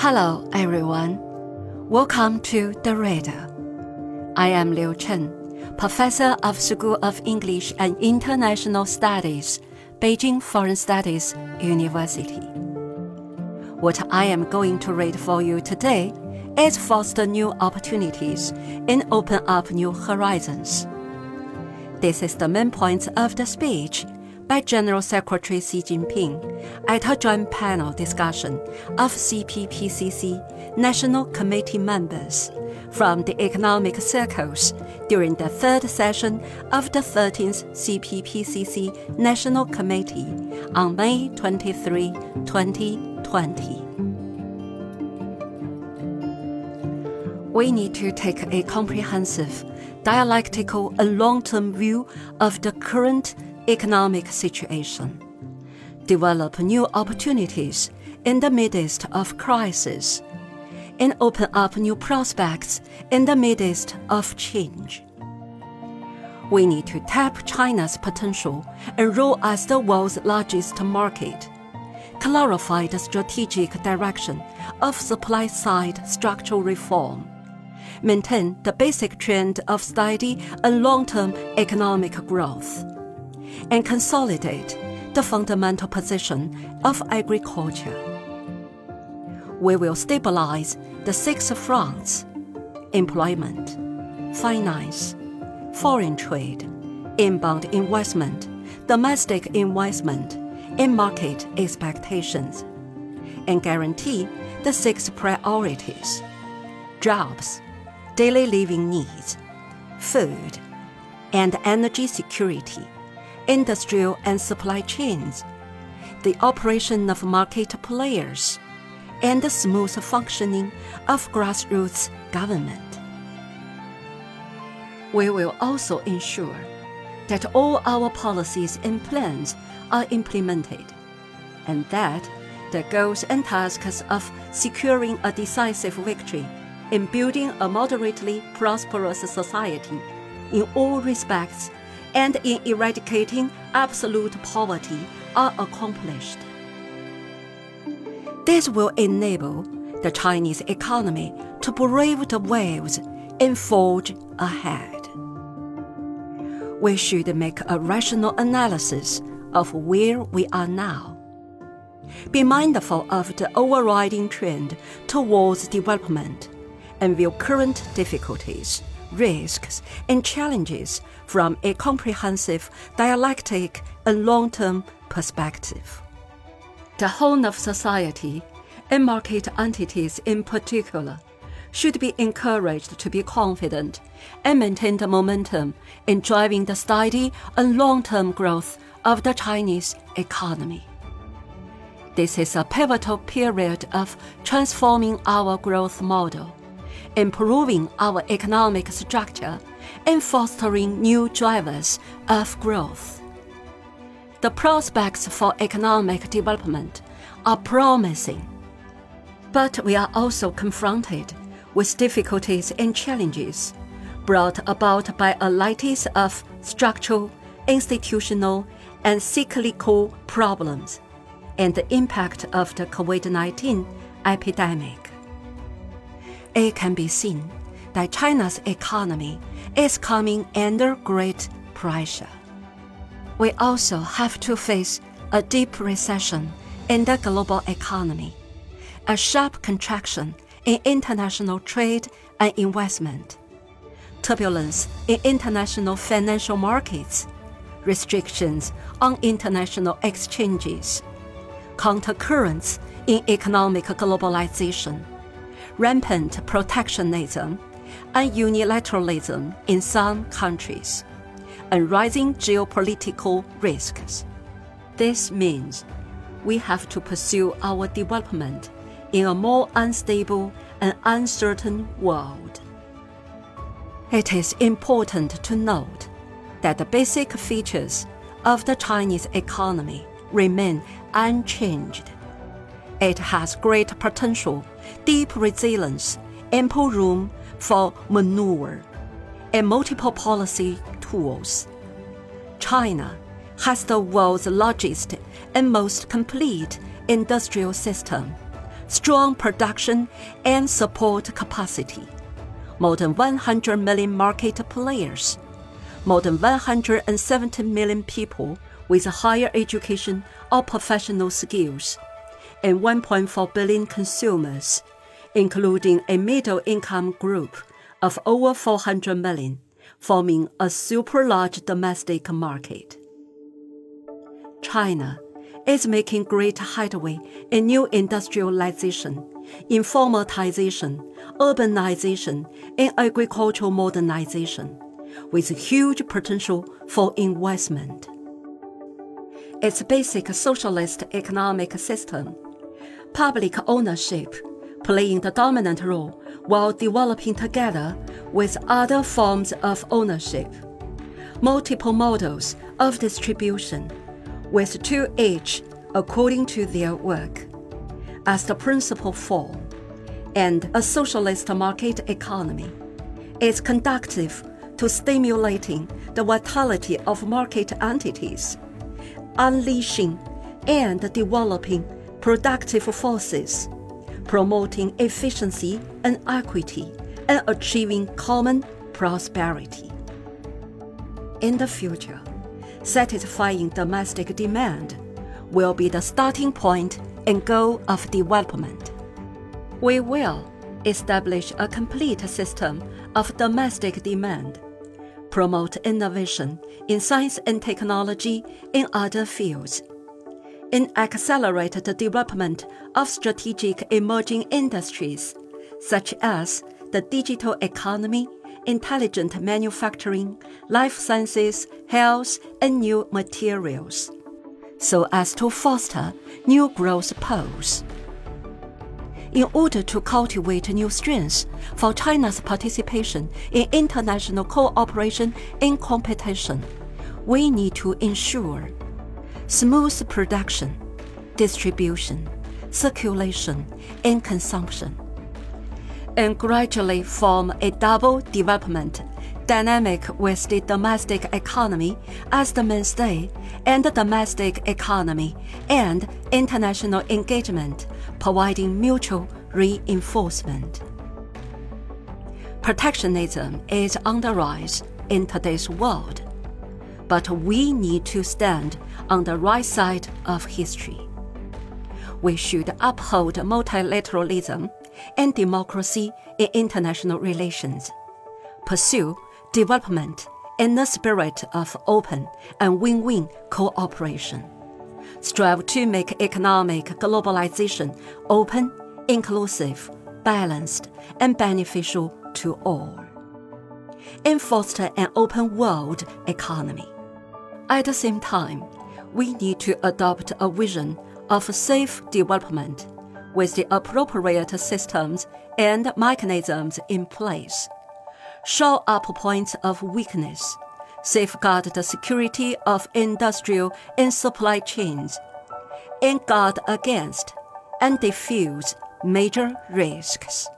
Hello, everyone. Welcome to The Reader. I am Liu Chen, Professor of School of English and International Studies, Beijing Foreign Studies University. What I am going to read for you today is foster new opportunities and open up new horizons. This is the main point of the speech by General Secretary Xi Jinping at a joint panel discussion of CPPCC National Committee members from the economic circles during the third session of the 13th CPPCC National Committee on May 23, 2020. We need to take a comprehensive, dialectical, and long term view of the current economic situation, develop new opportunities in the midst of crisis, and open up new prospects in the midst of change. We need to tap China's potential and role as the world's largest market, clarify the strategic direction of supply side structural reform, maintain the basic trend of steady and long term economic growth and consolidate the fundamental position of agriculture. We will stabilize the six fronts employment, finance, foreign trade, inbound investment, domestic investment, and market expectations, and guarantee the six priorities jobs, daily living needs, food, and energy security industrial and supply chains, the operation of market players, and the smooth functioning of grassroots government. We will also ensure that all our policies and plans are implemented, and that the goals and tasks of securing a decisive victory in building a moderately prosperous society in all respects and in eradicating absolute poverty are accomplished. This will enable the Chinese economy to brave the waves and forge ahead. We should make a rational analysis of where we are now. Be mindful of the overriding trend towards development and view current difficulties risks, and challenges from a comprehensive, dialectic, and long term perspective. The whole of society, and market entities in particular, should be encouraged to be confident and maintain the momentum in driving the steady and long term growth of the Chinese economy. This is a pivotal period of transforming our growth model improving our economic structure, and fostering new drivers of growth. The prospects for economic development are promising. But we are also confronted with difficulties and challenges brought about by a lattice of structural, institutional, and cyclical problems and the impact of the COVID 19 epidemic it can be seen that China's economy is coming under great pressure. We also have to face a deep recession in the global economy, a sharp contraction in international trade and investment, turbulence in international financial markets, restrictions on international exchanges, countercurrents in economic globalization rampant protectionism and unilateralism in some countries, and rising geopolitical risks. This means we have to pursue our development in a more unstable and uncertain world. It is important to note that the basic features of the Chinese economy remain unchanged. It has great potential deep resilience, ample room for maneuver, and multiple policy tools. China has the world's largest and most complete industrial system, strong production and support capacity, more than 100 million market players, more than 170 million people with higher education or professional skills, and 1.4 billion consumers, including a middle income group of over 400 million, forming a super large domestic market. China is making great headway in new industrialization, informatization, urbanization, and agricultural modernization, with huge potential for investment. Its basic socialist economic system, public ownership, playing the dominant role while developing together with other forms of ownership, multiple models of distribution with to each according to their work, as the principal form, and a socialist market economy is conducive to stimulating the vitality of market entities, unleashing and developing productive forces, promoting efficiency and equity, and achieving common prosperity. In the future, satisfying domestic demand will be the starting point and goal of development. We will establish a complete system of domestic demand, promote innovation in science and technology in other fields, and accelerate the development of strategic emerging industries such as the digital economy intelligent manufacturing, life sciences, health, and new materials, so as to foster new growth poles. In order to cultivate new strengths for China's participation in international cooperation and competition, we need to ensure smooth production, distribution, circulation, and consumption and gradually form a double development dynamic with the domestic economy as the mainstay and the domestic economy and international engagement providing mutual reinforcement. Protectionism is on the rise in today's world, but we need to stand on the right side of history. We should uphold multilateralism and democracy in international relations, pursue development in the spirit of open and win win cooperation, strive to make economic globalization open, inclusive, balanced, and beneficial to all, and foster an open world economy. At the same time, we need to adopt a vision of safe development with the appropriate systems and mechanisms in place. Show up points of weakness, safeguard the security of industrial and supply chains, and guard against and diffuse major risks.